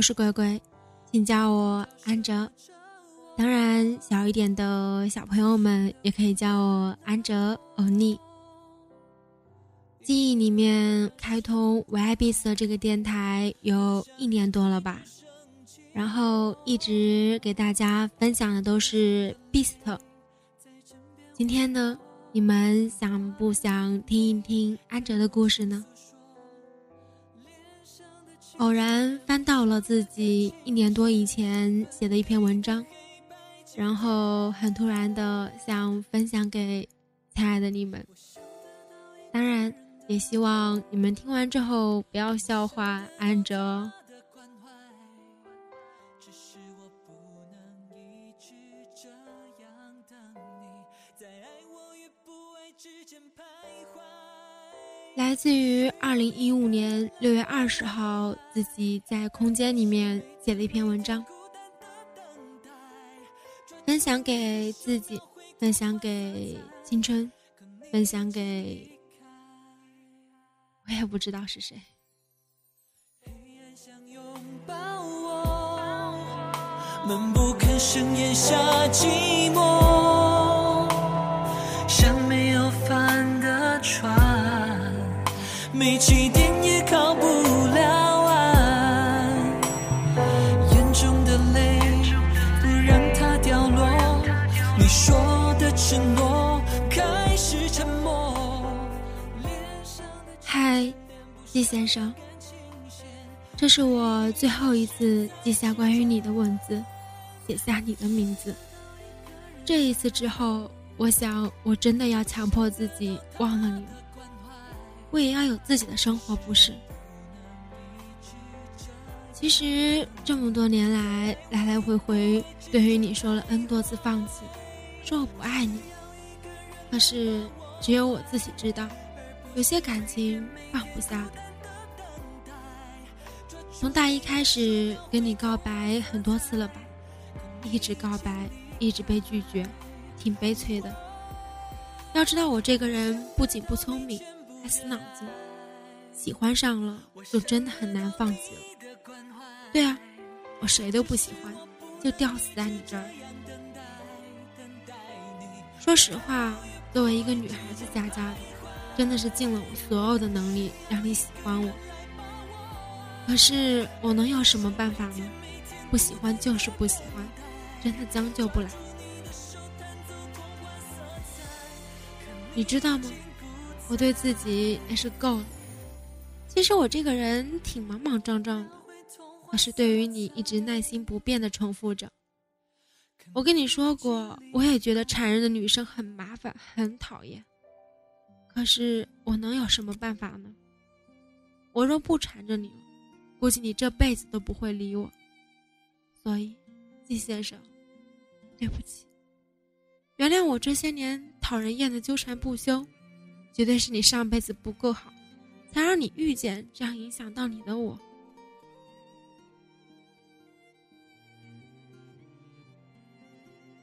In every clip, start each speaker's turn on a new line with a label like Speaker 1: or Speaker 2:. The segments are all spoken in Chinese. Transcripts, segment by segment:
Speaker 1: 我
Speaker 2: 是乖乖，请叫我安哲。当然，小一点的小朋友们也可以叫我安哲欧尼。记忆里面开通 YBS 的这个电台有一年多了吧，然后一直给大家分享的都是 Beast。今天呢，你们想不想听一听安哲的故事呢？偶然翻到了自己一年多以前写的一篇文章，然后很突然的想分享给亲爱的你们，当然。也希望你们听完之后不要笑话安哲。来自于二零一五年六月二十号，自己在空间里面写了一篇文章，分享给自己，分享给青春，分享给。我也不知道是谁。
Speaker 1: 闷不吭声咽下寂寞，没起点也靠不了岸。眼中的泪不让它掉落，你说的承诺开始沉默。
Speaker 2: 嗨，季先生，这是我最后一次记下关于你的文字，写下你的名字。这一次之后，我想我真的要强迫自己忘了你了。我也要有自己的生活，不是？其实这么多年来，来来回回对于你说了 n 多次放弃，说我不爱你，可是只有我自己知道。有些感情放不下的，从大一开始跟你告白很多次了吧，一直告白，一直被拒绝，挺悲催的。要知道我这个人不仅不聪明，爱死脑筋，喜欢上了就真的很难放弃了。对啊，我谁都不喜欢，就吊死在你这儿。说实话，作为一个女孩子家家的。真的是尽了我所有的能力让你喜欢我，可是我能有什么办法呢？不喜欢就是不喜欢，真的将就不来。你知道吗？我对自己也是够了。其实我这个人挺莽莽撞撞的，可是对于你一直耐心不变的重复着。我跟你说过，我也觉得缠人的女生很麻烦，很讨厌。可是我能有什么办法呢？我若不缠着你了，估计你这辈子都不会理我。所以，季先生，对不起，原谅我这些年讨人厌的纠缠不休，绝对是你上辈子不够好，才让你遇见这样影响到你的我。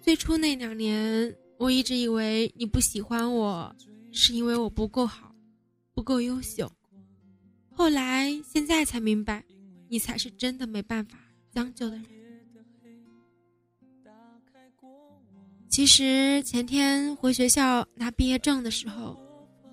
Speaker 2: 最初那两年，我一直以为你不喜欢我。是因为我不够好，不够优秀。后来现在才明白，你才是真的没办法将就的人。其实前天回学校拿毕业证的时候，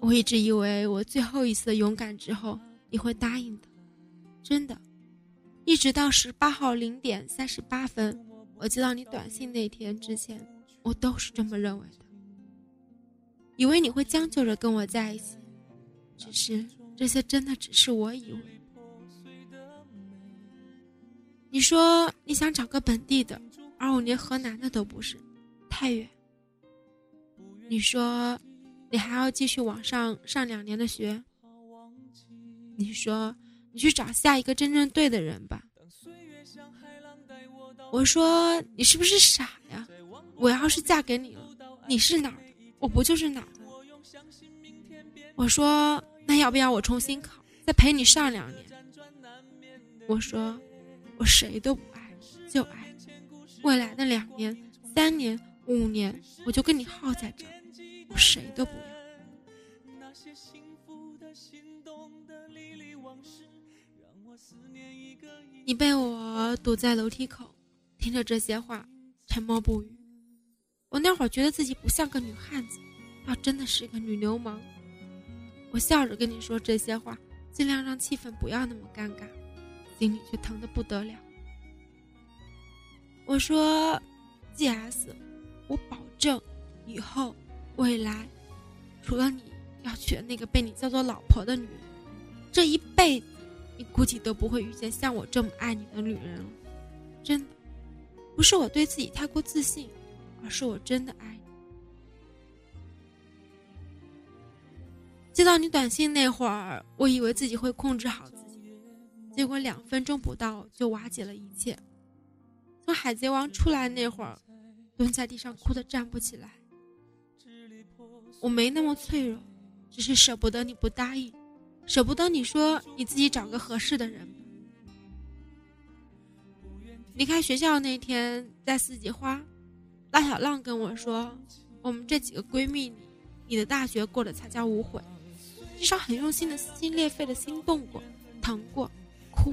Speaker 2: 我一直以为我最后一次的勇敢之后你会答应的，真的。一直到十八号零点三十八分，我接到你短信那天之前，我都是这么认为的。以为你会将就着跟我在一起，只是这些真的只是我以为。你说你想找个本地的，而我连河南的都不是，太远。你说你还要继续往上上两年的学。你说你去找下一个真正对的人吧。我说你是不是傻呀？我要是嫁给你了，你是哪儿？我不就是哪的？我说那要不要我重新考，再陪你上两年？我说我谁都不爱，就爱。未来的两年、三年、五年，我就跟你耗在这，我谁都不要。那些幸福的心动的历历往事，让我思念一个你被我堵在楼梯口，听着这些话，沉默不语。我那会儿觉得自己不像个女汉子，倒真的是个女流氓。我笑着跟你说这些话，尽量让气氛不要那么尴尬，心里却疼得不得了。我说：“G.S，我保证，以后、未来，除了你要娶的那个被你叫做老婆的女人，这一辈子，你估计都不会遇见像我这么爱你的女人了。真的，不是我对自己太过自信，而是我真的爱你。”接到你短信那会儿，我以为自己会控制好自己，结果两分钟不到就瓦解了一切。从海贼王出来那会儿，蹲在地上哭得站不起来。我没那么脆弱，只是舍不得你不答应，舍不得你说你自己找个合适的人。离开学校那天，在四季花，拉小浪跟我说：“我们这几个闺蜜里，你的大学过得才叫无悔，至少很用心的撕心裂肺的心动过，疼过，哭。”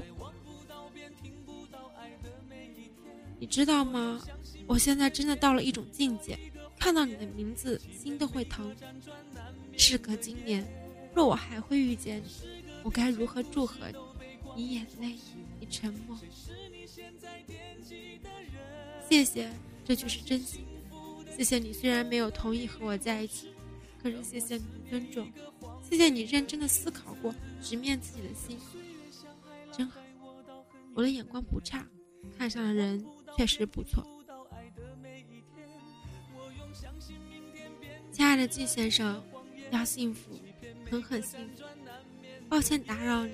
Speaker 2: 你知道吗？我现在真的到了一种境界，看到你的名字，心都会疼。事隔今年，若我还会遇见你，我该如何祝贺你？你眼泪，你沉默。谢谢，这就是真心。谢谢你，虽然没有同意和我在一起，可是谢谢你的尊重。谢谢你认真的思考过，直面自己的心，真好。我的眼光不差，看上的人。确实不错，亲爱的季先生，要幸福，狠狠幸福。抱歉打扰你，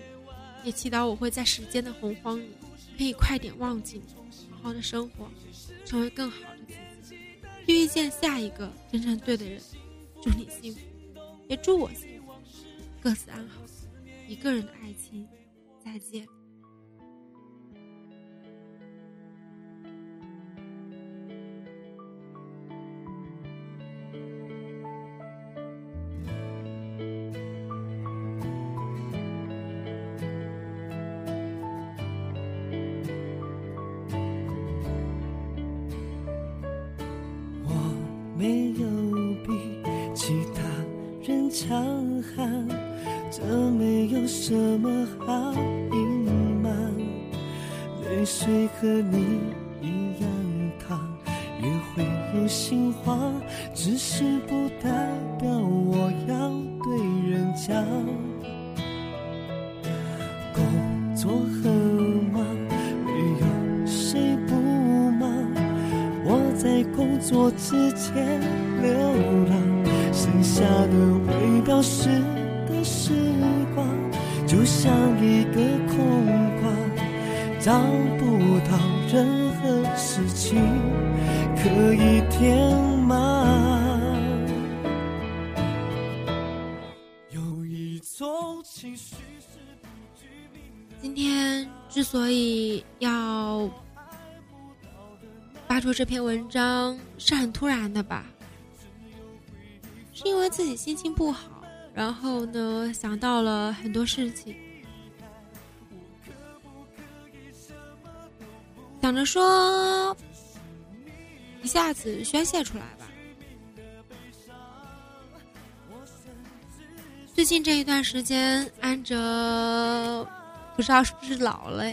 Speaker 2: 也祈祷我会在时间的洪荒里，可以快点忘记你，好好的生活，成为更好的自己，去遇见下一个真正对的人。祝你幸福，也祝我幸福，各自安好。一个人的爱情，再见。
Speaker 3: 和你一样烫，也会有心慌，只是不代表我要对人讲。工作很忙，没有谁不忙。我在工作之前。流浪，剩下的未表示的时光，就像一个空，找不到任何事情可以填满。有一种情绪是。
Speaker 2: 今天之所以要发出这篇文章，是很突然的吧？是因为自己心情不好，然后呢想到了很多事情，想着说一下子宣泄出来吧。最近这一段时间，安哲不知道是不是老了，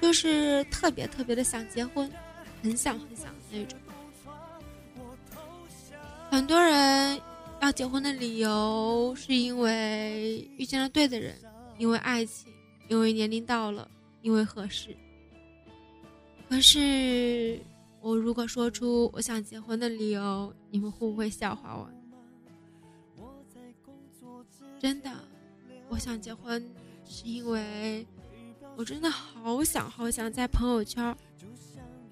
Speaker 2: 就是特别特别的想结婚，很想很想那种。很多人要结婚的理由是因为遇见了对的人，因为爱情，因为年龄到了，因为合适。可是我如果说出我想结婚的理由，你们会不会笑话我？真的，我想结婚是因为我真的好想好想在朋友圈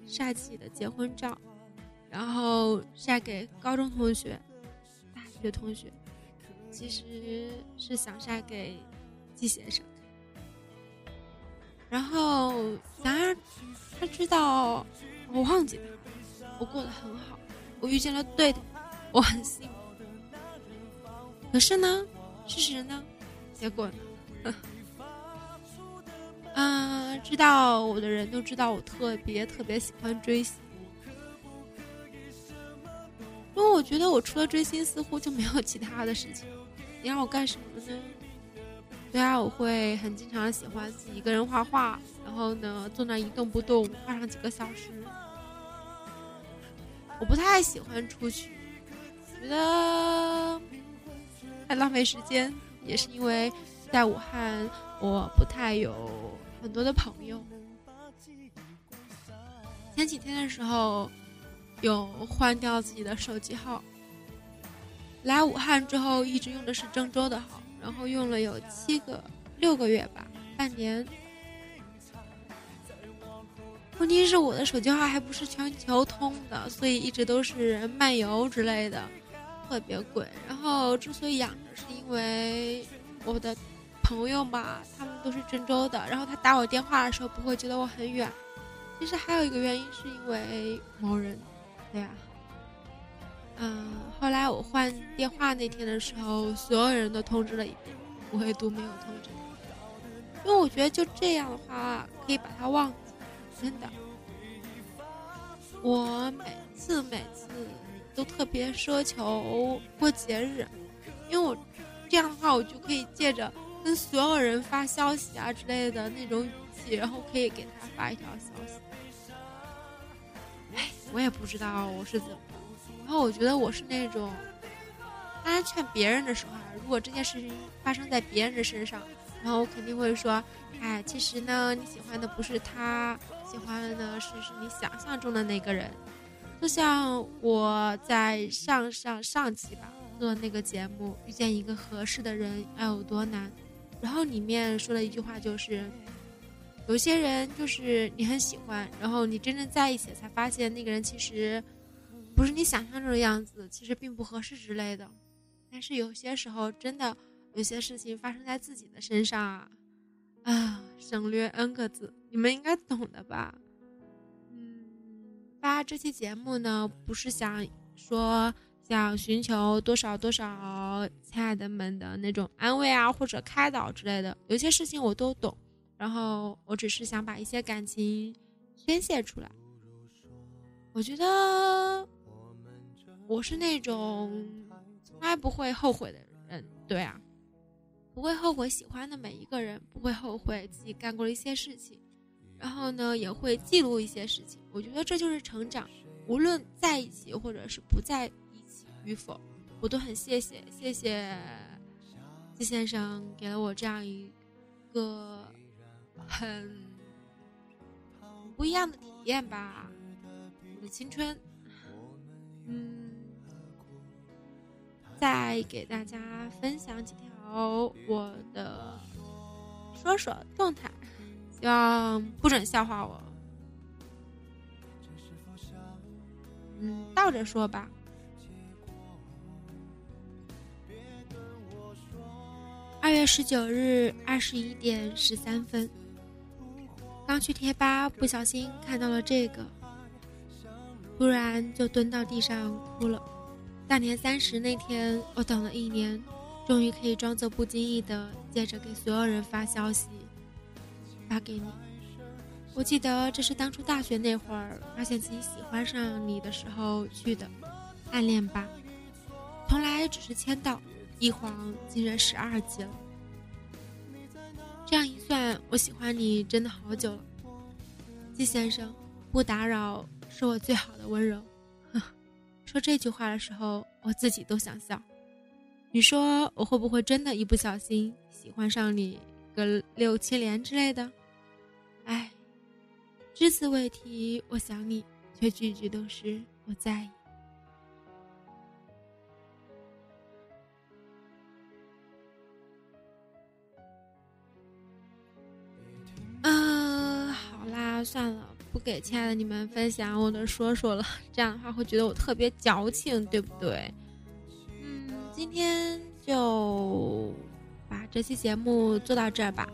Speaker 2: 晒自己的结婚照。然后晒给高中同学、大学同学，其实是想晒给季先生。然后然而他知道我忘记他，我过得很好，我遇见了对的，我很幸福。可是呢，事实呢，结果呢？啊，知道我的人都知道我特别特别喜欢追星，因为我觉得我除了追星似乎就没有其他的事情。你让我干什么呢？对啊，我会很经常喜欢自己一个人画画，然后呢坐那一动不动画上几个小时。我不太喜欢出去，觉得太浪费时间，也是因为在武汉我不太有。很多的朋友，前几天的时候有换掉自己的手机号。来武汉之后一直用的是郑州的号，然后用了有七个六个月吧，半年。问题是我的手机号还不是全球通的，所以一直都是漫游之类的，特别贵。然后之所以养着，是因为我的。朋友嘛，他们都是郑州的，然后他打我电话的时候不会觉得我很远。其实还有一个原因是因为某人，对呀。嗯，后来我换电话那天的时候，所有人都通知了一遍，唯独没有通知他，因为我觉得就这样的话可以把他忘记，真的。我每次每次都特别奢求过节日，因为我这样的话我就可以借着。跟所有人发消息啊之类的那种语气，然后可以给他发一条消息。哎，我也不知道我是怎么。然后我觉得我是那种，当然劝别人的时候啊，如果这件事情发生在别人的身上，然后我肯定会说，哎，其实呢，你喜欢的不是他，喜欢的是是你想象中的那个人。就像我在上上上期吧做那个节目，遇见一个合适的人要有多难。然后里面说了一句话，就是有些人就是你很喜欢，然后你真正在一起才发现那个人其实不是你想象中的样子，其实并不合适之类的。但是有些时候真的有些事情发生在自己的身上啊，省略 n 个字，你们应该懂的吧？嗯，发这期节目呢，不是想说。想寻求多少多少亲爱的们的那种安慰啊，或者开导之类的，有些事情我都懂，然后我只是想把一些感情宣泄出来。我觉得我是那种从来不会后悔的人，对啊，不会后悔喜欢的每一个人，不会后悔自己干过的一些事情，然后呢，也会记录一些事情。我觉得这就是成长，无论在一起或者是不在一起。与否，我都很谢谢谢谢季先生给了我这样一个很不一样的体验吧。我的青春，嗯，再给大家分享几条我的说说动态，希望不准笑话我。嗯，倒着说吧。二月十九日二十一点十三分，刚去贴吧，不小心看到了这个，突然就蹲到地上哭了。大年三十那天，我等了一年，终于可以装作不经意的接着给所有人发消息，发给你。我记得这是当初大学那会儿，发现自己喜欢上你的时候去的，暗恋吧，从来只是签到。一晃竟然十二级了，这样一算，我喜欢你真的好久了，季先生。不打扰是我最好的温柔。说这句话的时候，我自己都想笑。你说我会不会真的一不小心喜欢上你个六七年之类的？哎，只字未提我想你，却句句都是我在意。好啦算了，不给亲爱的你们分享我的说说了，这样的话会觉得我特别矫情，对不对？嗯，今天就把这期节目做到这儿吧。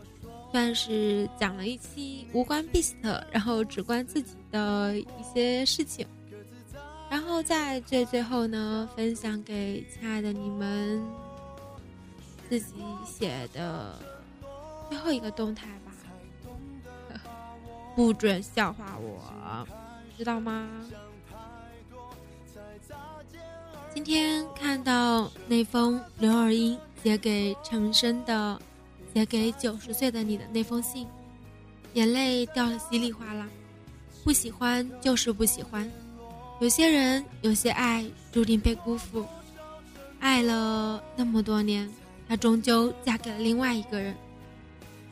Speaker 2: 算是讲了一期无关 Beast，然后只关自己的一些事情，然后在最最后呢，分享给亲爱的你们自己写的最后一个动态，不准笑话我，知道吗？今天看到那封刘尔英写给陈升的。写给九十岁的你的那封信，眼泪掉的稀里哗啦。不喜欢就是不喜欢，有些人有些爱注定被辜负。爱了那么多年，她终究嫁给了另外一个人。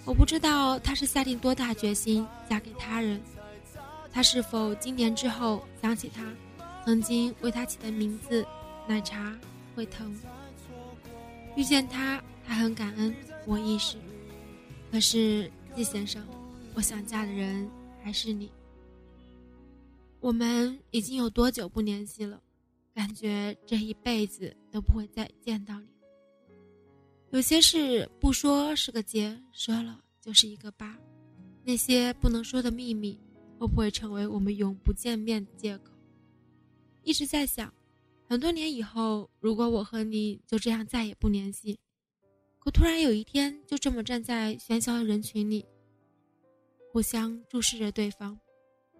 Speaker 2: 我不知道他是下定多大决心嫁给他人。他是否今年之后想起他曾经为他起的名字奶茶会疼？遇见他，他很感恩。我意识，可是季先生，我想嫁的人还是你。我们已经有多久不联系了？感觉这一辈子都不会再见到你。有些事不说是个结，说了就是一个疤。那些不能说的秘密，会不会成为我们永不见面的借口？一直在想，很多年以后，如果我和你就这样再也不联系。可突然有一天就这么站在喧嚣的人群里，互相注视着对方，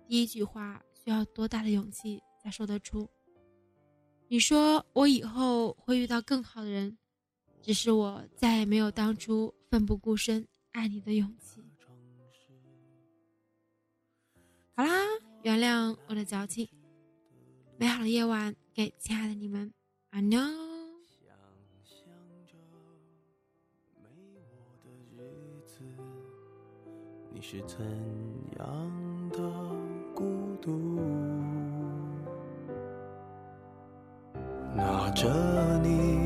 Speaker 2: 第一句话需要多大的勇气才说得出？你说我以后会遇到更好的人，只是我再也没有当初奋不顾身爱你的勇气。好啦，原谅我的矫情。美好的夜晚，给亲爱的你们，安妞。
Speaker 1: 你是怎样的孤独？拿着你